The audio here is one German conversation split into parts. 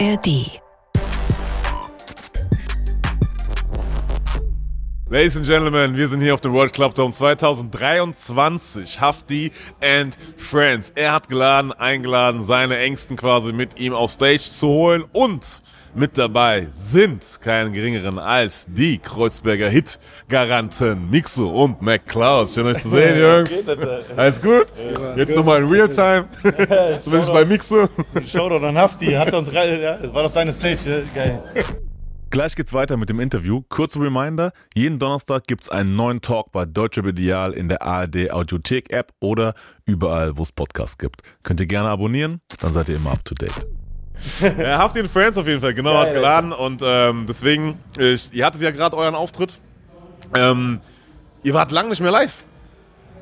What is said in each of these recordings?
ARD. Ladies and Gentlemen, wir sind hier auf dem World Club Dome 2023. Hafti and Friends. Er hat geladen, eingeladen, seine Ängsten quasi mit ihm auf Stage zu holen und mit dabei sind keinen geringeren als die Kreuzberger Hit-Garanten Mixo und McCloud. Schön euch zu sehen, Jungs. Alles gut? Jetzt nochmal in Realtime. Zumindest bei Mixo. Shoutout an Hafti, hat uns, war das seine Stage, geil. Gleich geht's weiter mit dem Interview. Kurzer Reminder, jeden Donnerstag gibt's einen neuen Talk bei Deutsche Medial in der ARD Audiothek App oder überall, wo es Podcasts gibt. Könnt ihr gerne abonnieren, dann seid ihr immer up to date. ja, habt den Friends auf jeden Fall, genau, hat geladen und ähm, deswegen, ich, ihr hattet ja gerade euren Auftritt. Ähm, ihr wart lang nicht mehr live.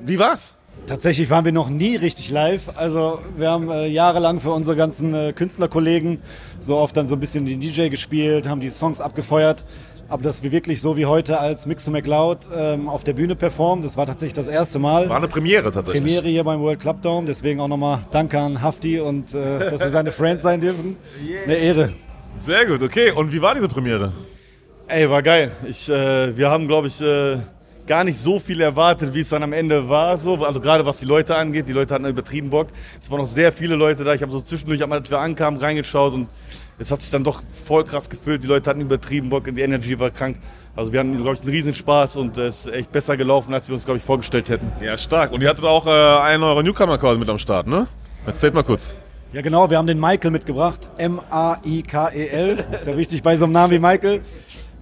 Wie war's? Tatsächlich waren wir noch nie richtig live. Also wir haben äh, jahrelang für unsere ganzen äh, Künstlerkollegen so oft dann so ein bisschen den DJ gespielt, haben die Songs abgefeuert. Aber dass wir wirklich so wie heute als Mix to McLeod ähm, auf der Bühne performen, das war tatsächlich das erste Mal. War eine Premiere tatsächlich. Premiere hier beim World Club Dome. Deswegen auch nochmal Danke an Hafti und äh, dass wir seine Friends sein dürfen. Das ist eine Ehre. Sehr gut, okay. Und wie war diese Premiere? Ey, war geil. Ich, äh, wir haben, glaube ich, äh, gar nicht so viel erwartet, wie es dann am Ende war. So. Also gerade was die Leute angeht, die Leute hatten übertrieben Bock. Es waren noch sehr viele Leute da. Ich habe so zwischendurch, als wir ankamen, reingeschaut und es hat sich dann doch voll krass gefühlt. Die Leute hatten übertrieben Bock und die Energy war krank. Also wir hatten, glaube ich, einen riesen Spaß und es ist echt besser gelaufen, als wir uns, glaube ich, vorgestellt hätten. Ja, stark. Und ihr hattet auch äh, einen eurer Newcomer quasi mit am Start, ne? Erzählt mal kurz. Ja genau, wir haben den Michael mitgebracht. M-A-I-K-E-L. Ist ja wichtig bei so einem Namen wie Michael.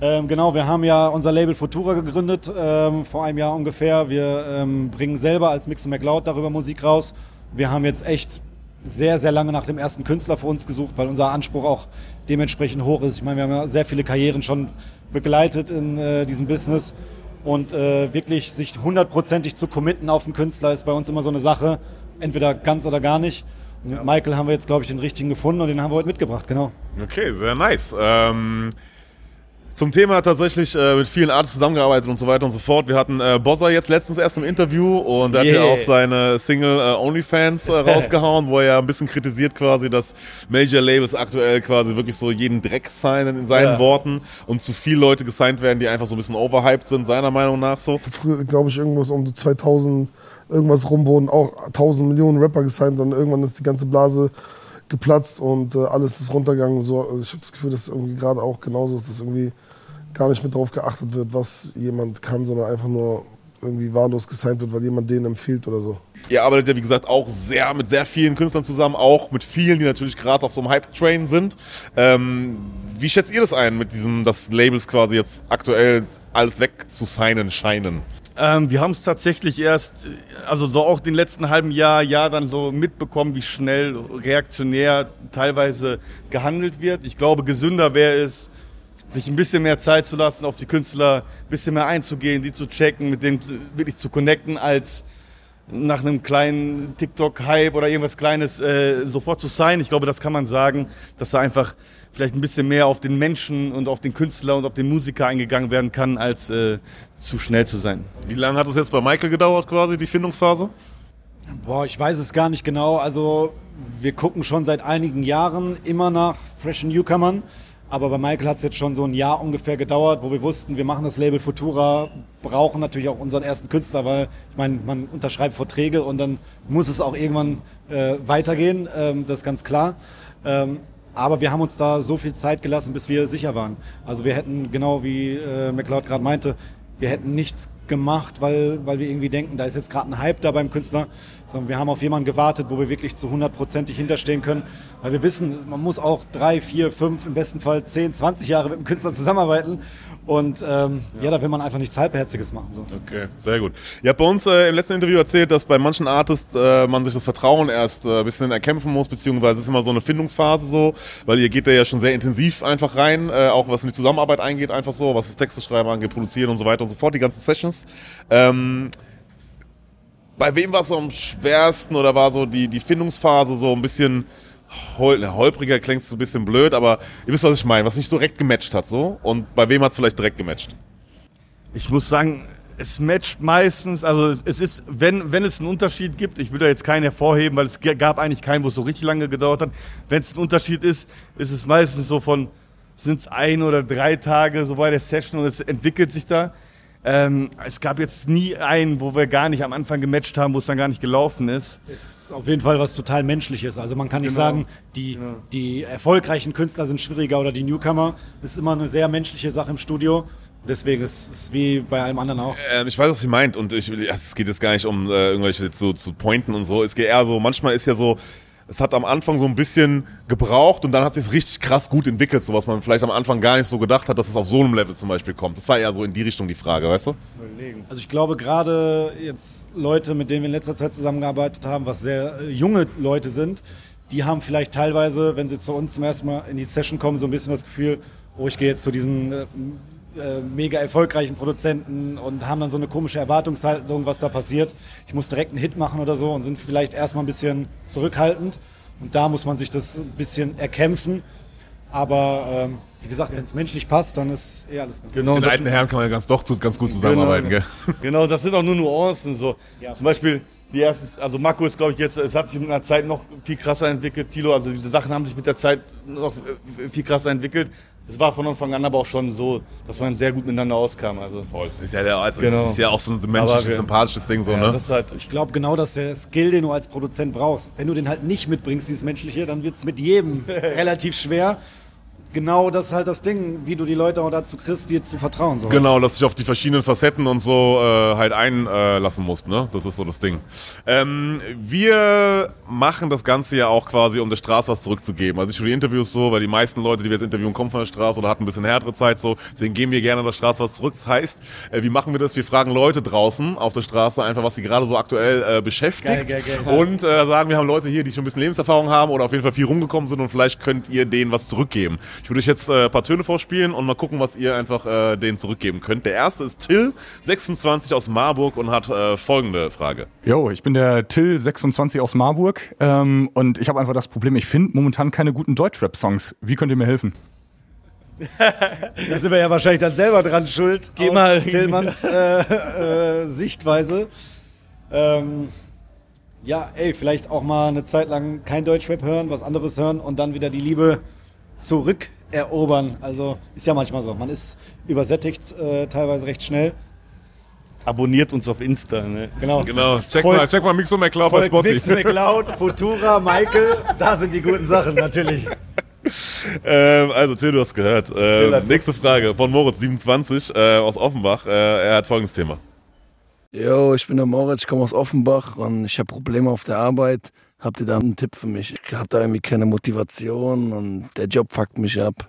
Ähm, genau, wir haben ja unser Label Futura gegründet, ähm, vor einem Jahr ungefähr. Wir ähm, bringen selber als Mix McLeod darüber Musik raus. Wir haben jetzt echt sehr, sehr lange nach dem ersten Künstler für uns gesucht, weil unser Anspruch auch dementsprechend hoch ist. Ich meine, wir haben ja sehr viele Karrieren schon begleitet in äh, diesem Business. Und äh, wirklich sich hundertprozentig zu committen auf einen Künstler ist bei uns immer so eine Sache. Entweder ganz oder gar nicht. Und mit Michael haben wir jetzt, glaube ich, den richtigen gefunden und den haben wir heute mitgebracht, genau. Okay, sehr nice. Ähm, zum Thema tatsächlich äh, mit vielen Artists zusammengearbeitet und so weiter und so fort. Wir hatten äh, Bozza jetzt letztens erst im Interview und der hat ja Yeah. auch seine Single äh, OnlyFans äh, rausgehauen, wo er ja ein bisschen kritisiert quasi, dass Major Labels aktuell quasi wirklich so jeden Dreck signen in seinen Ja. Worten und zu viele Leute gesigned werden, die einfach so ein bisschen overhyped sind, seiner Meinung nach so. früher, glaube ich, irgendwas um die 2000 irgendwas rum wurden auch 1000 Millionen Rapper gesigned und irgendwann ist die ganze Blase geplatzt und äh, alles ist runtergegangen. So, also ich habe das Gefühl, dass irgendwie gerade auch genauso ist, dass irgendwie gar nicht mehr darauf geachtet wird, was jemand kann, sondern einfach nur irgendwie wahllos gesigned wird, weil jemand den empfiehlt oder so. Ihr arbeitet ja, wie gesagt, auch sehr mit sehr vielen Künstlern zusammen, auch mit vielen, die natürlich gerade auf so einem Hype-Train sind. Ähm, wie schätzt ihr das ein mit diesem, dass Labels quasi jetzt aktuell alles wegzusignen scheinen? Ähm, wir haben es tatsächlich erst, also so auch den letzten halben Jahr, Jahr dann so mitbekommen, wie schnell reaktionär teilweise gehandelt wird. Ich glaube, gesünder wäre es, sich ein bisschen mehr Zeit zu lassen, auf die Künstler ein bisschen mehr einzugehen, die zu checken, mit denen wirklich zu connecten, als nach einem kleinen TikTok-Hype oder irgendwas Kleines äh, sofort zu sein. Ich glaube, das kann man sagen, dass da einfach vielleicht ein bisschen mehr auf den Menschen und auf den Künstler und auf den Musiker eingegangen werden kann, als äh, zu schnell zu sein. Wie lange hat es jetzt bei Michael gedauert, quasi, die Findungsphase? Boah, ich weiß es gar nicht genau. Also wir gucken schon seit einigen Jahren immer nach freshen Newcomern. Aber bei Michael hat es jetzt schon so ein Jahr ungefähr gedauert, wo wir wussten, wir machen das Label Futura, brauchen natürlich auch unseren ersten Künstler, weil ich meine, man unterschreibt Verträge und dann muss es auch irgendwann äh, weitergehen, ähm, das ist ganz klar. Ähm, aber wir haben uns da so viel Zeit gelassen, bis wir sicher waren. Also wir hätten, genau wie äh, McLeod gerade meinte, wir hätten nichts gemacht, weil, weil wir irgendwie denken, da ist jetzt gerade ein Hype da beim Künstler, sondern wir haben auf jemanden gewartet, wo wir wirklich zu hundertprozentig hinterstehen können, weil wir wissen, man muss auch drei, vier, fünf, im besten Fall zehn, 20 Jahre mit dem Künstler zusammenarbeiten und ähm, ja. da will man einfach nichts Halbherziges machen. So. Okay, sehr gut. Ihr habt bei uns äh, im letzten Interview erzählt, dass bei manchen Artists äh, man sich das Vertrauen erst äh, ein bisschen erkämpfen muss, beziehungsweise es ist immer so eine Findungsphase so, weil ihr geht da ja schon sehr intensiv einfach rein, äh, auch was in die Zusammenarbeit eingeht, einfach so, was das Texte schreiben angeht, produzieren und so weiter und so fort, die ganzen Sessions. Ähm, bei wem war es so am schwersten oder war so die, die Findungsphase so ein bisschen hol, na, holpriger, klingt so ein bisschen blöd, aber ihr wisst, was ich meine, was nicht direkt gematcht hat so und bei wem hat es vielleicht direkt gematcht? Ich muss sagen, es matcht meistens, also es ist, wenn, wenn es einen Unterschied gibt, ich will da jetzt keinen hervorheben, weil es gab eigentlich keinen, wo es so richtig lange gedauert hat. Wenn es ein Unterschied ist, ist es meistens so von, sind es ein oder drei Tage so bei der Session und es entwickelt sich da. Ähm, es gab jetzt nie einen, wo wir gar nicht am Anfang gematcht haben, wo es dann gar nicht gelaufen ist. Es ist auf jeden Fall was total Menschliches. Also man kann nicht Genau. sagen, die, Genau. die erfolgreichen Künstler sind schwieriger oder die Newcomer. Es ist immer eine sehr menschliche Sache im Studio. Deswegen ist es wie bei allem anderen auch. Ähm, ich weiß, was sie meint und ich, es geht jetzt gar nicht um äh, irgendwelche jetzt so zu pointen und so. Es geht eher so, manchmal ist ja so, es hat am Anfang so ein bisschen gebraucht und dann hat sich richtig krass gut entwickelt, so was man vielleicht am Anfang gar nicht so gedacht hat, dass es auf so einem Level zum Beispiel kommt. Das war eher so in die Richtung die Frage, weißt du? Also ich glaube gerade jetzt Leute, mit denen wir in letzter Zeit zusammengearbeitet haben, was sehr äh, junge Leute sind, die haben vielleicht teilweise, wenn sie zu uns zum ersten Mal in die Session kommen, so ein bisschen das Gefühl, oh, ich gehe jetzt zu diesen äh, mega erfolgreichen Produzenten und haben dann so eine komische Erwartungshaltung, was da passiert. Ich muss direkt einen Hit machen oder so und sind vielleicht erstmal ein bisschen zurückhaltend. Und da muss man sich das ein bisschen erkämpfen. Aber ähm, wie gesagt, wenn es menschlich passt, dann ist eh alles gut. Genau, Den das- alten Herren kann man ja ganz doch ganz gut zusammenarbeiten, Genau. gell? Genau, das sind auch nur Nuancen. So. Ja. Zum Beispiel, die ersten, also Marco ist, glaube ich, jetzt, es hat sich mit einer Zeit noch viel krasser entwickelt. Tilo, also diese Sachen haben sich mit der Zeit noch äh, viel krasser entwickelt. Es war von Anfang an aber auch schon so, dass man sehr gut miteinander auskam. Also, Ist ja, der, also, Genau. ist ja auch so ein menschliches, wir- sympathisches Ding so, ja, ne? halt, Ich glaube genau, dass der Skill, den du als Produzent brauchst, wenn du den halt nicht mitbringst, dieses Menschliche, dann wird es mit jedem relativ schwer. Genau das ist halt das Ding, wie du die Leute auch dazu kriegst, dir zu vertrauen. So. Genau, dass sich auf die verschiedenen Facetten und so äh, halt einlassen musst, ne? Das ist so das Ding. Ähm, wir machen das Ganze ja auch quasi, um der Straße was zurückzugeben. Also ich für die Interviews so, weil die meisten Leute, die wir jetzt interviewen, kommen von der Straße oder hatten ein bisschen härtere Zeit so. Deswegen geben wir gerne der Straße was zurück. Das heißt, äh, wie machen wir das? Wir fragen Leute draußen auf der Straße einfach, was sie gerade so aktuell äh, beschäftigt. Geil, geil, geil. Und äh, sagen, wir haben Leute hier, die schon ein bisschen Lebenserfahrung haben oder auf jeden Fall viel rumgekommen sind und vielleicht könnt ihr denen was zurückgeben. Ich würde euch jetzt äh, ein paar Töne vorspielen und mal gucken, was ihr einfach äh, denen zurückgeben könnt. Der erste ist Till, 26 aus Marburg und hat äh, folgende Frage. Jo, ich bin der Till, 26 aus Marburg ähm, und ich habe einfach das Problem, ich finde momentan keine guten Deutschrap-Songs. Wie könnt ihr mir helfen? Da sind wir ja wahrscheinlich dann selber dran schuld. Geh mal- Tillmanns äh, äh, Sichtweise. Ähm, ja, ey, vielleicht auch mal eine Zeit lang kein Deutschrap hören, was anderes hören und dann wieder die Liebe zurückerobern. Also ist ja manchmal so. Man ist übersättigt äh, teilweise recht schnell. abonniert uns auf Insta. Ne? Genau. Genau, check Voll- mal, check mal Mixo McCloud bei Folgt Mix Spotify. McLeod, Futura, Michael, da sind die guten Sachen natürlich. Ähm, also Till, du hast gehört. Ähm, nächste Frage von Moritz, 27 äh, aus Offenbach. Äh, er hat folgendes Thema. Jo, ich bin der Moritz, ich komme aus Offenbach und ich habe Probleme auf der Arbeit. Habt ihr da einen Tipp für mich? Ich habe da irgendwie keine Motivation und der Job fuckt mich ab.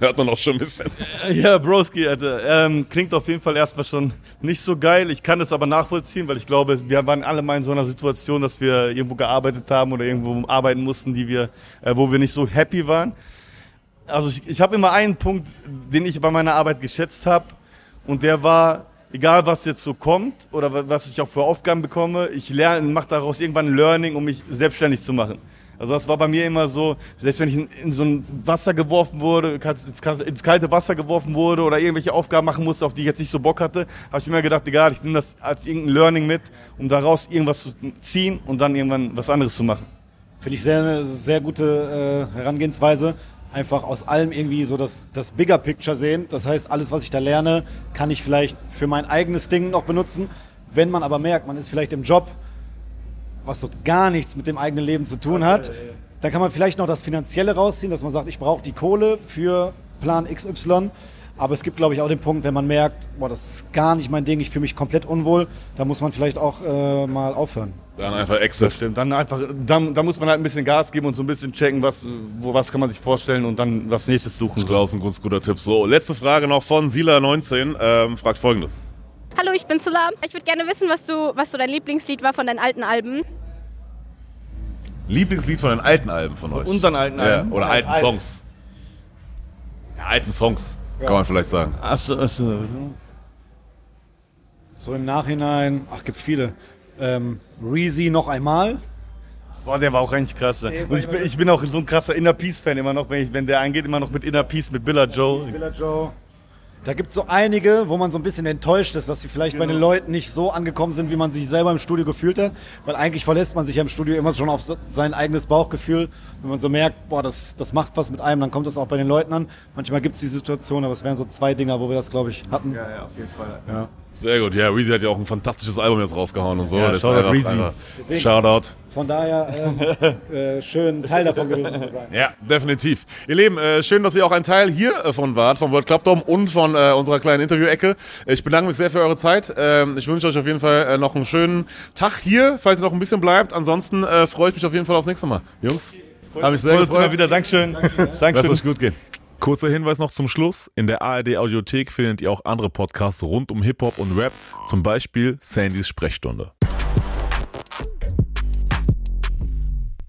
Hört man auch schon ein bisschen. Ja, Broski, Alter. Ähm, klingt auf jeden Fall erstmal schon nicht so geil. Ich kann das aber nachvollziehen, weil ich glaube, wir waren alle mal in so einer Situation, dass wir irgendwo gearbeitet haben oder irgendwo arbeiten mussten, die wir, äh, wo wir nicht so happy waren. Also ich, ich habe immer einen Punkt, den ich bei meiner Arbeit geschätzt habe und der war, egal was jetzt so kommt oder wa- was ich auch für Aufgaben bekomme, ich lerne, mache daraus irgendwann ein Learning, um mich selbstständig zu machen. Also das war bei mir immer so, selbst wenn ich in, in so ein Wasser geworfen wurde, ins, ins kalte Wasser geworfen wurde oder irgendwelche Aufgaben machen musste, auf die ich jetzt nicht so Bock hatte, habe ich mir gedacht, egal, ich nehme das als irgendein Learning mit, um daraus irgendwas zu ziehen und dann irgendwann was anderes zu machen. Finde ich sehr, sehr gute äh, Herangehensweise. Einfach aus allem irgendwie so das, das Bigger Picture sehen. Das heißt, alles, was ich da lerne, kann ich vielleicht für mein eigenes Ding noch benutzen. Wenn man aber merkt, man ist vielleicht im Job, was so gar nichts mit dem eigenen Leben zu tun hat, dann kann man vielleicht noch das Finanzielle rausziehen, dass man sagt, ich brauche die Kohle für Plan XY. Aber es gibt, glaube ich, auch den Punkt, wenn man merkt, boah, das ist gar nicht mein Ding, ich fühle mich komplett unwohl, da muss man vielleicht auch äh, mal aufhören. Dann einfach Exit. Stimmt, dann einfach, dann, dann muss man halt ein bisschen Gas geben und so ein bisschen checken, was, wo, was kann man sich vorstellen und dann was nächstes suchen. Ich glaube, das ist ein ganz guter Tipp. So, letzte Frage noch von Sila19. Ähm, fragt folgendes. Hallo, ich bin Sula. Ich würde gerne wissen, was du, was so dein Lieblingslied war von deinen alten Alben. Lieblingslied von den alten Alben von euch? unseren alten ja, Alben? Oder alten Songs. Ja, alten Songs, kann man vielleicht sagen. Achso, achso. So im Nachhinein, ach, gibt viele. Ähm, Reezy noch einmal. Boah, der war auch eigentlich krass. Und ich bin, ich bin auch so ein krasser Inner Peace-Fan immer noch, wenn, ich, wenn der eingeht, immer noch mit Inner Peace, mit Billa Joe. Villa Joe. Da gibt es so einige, wo man so ein bisschen enttäuscht ist, dass sie vielleicht bei den Leuten nicht so angekommen sind, wie man sich selber im Studio gefühlt hat. Weil eigentlich verlässt man sich ja im Studio immer schon auf se- sein eigenes Bauchgefühl. Wenn man so merkt, boah, das, das macht was mit einem, dann kommt das auch bei den Leuten an. Manchmal gibt es die Situation, aber es wären so zwei Dinger, wo wir das, glaube ich, hatten. Ja, ja, auf jeden Fall. Ja. Sehr gut, ja, Reezy hat ja auch ein fantastisches Album jetzt rausgehauen und so. Ja, Das ist Shoutout einfach- Reezy. einfach- Shoutout. Von daher ähm, äh, schön Teil davon gewesen zu sein. Ja, definitiv. Ihr Lieben, äh, schön, dass ihr auch ein Teil hier äh, von wart, vom World Club Dome und von äh, unserer kleinen Interview-Ecke. Äh, Ich bedanke mich sehr für eure Zeit. Ähm, ich wünsche euch auf jeden Fall äh, noch einen schönen Tag hier, falls ihr noch ein bisschen bleibt. Ansonsten äh, freue ich mich auf jeden Fall aufs nächste Mal. Jungs, habe mich sehr immer gefreut. wieder. Dankeschön. Lasst Dankeschön. euch gut gehen. Kurzer Hinweis noch zum Schluss. In der ARD Audiothek findet ihr auch andere Podcasts rund um Hip-Hop und Rap, zum Beispiel Sandys Sprechstunde.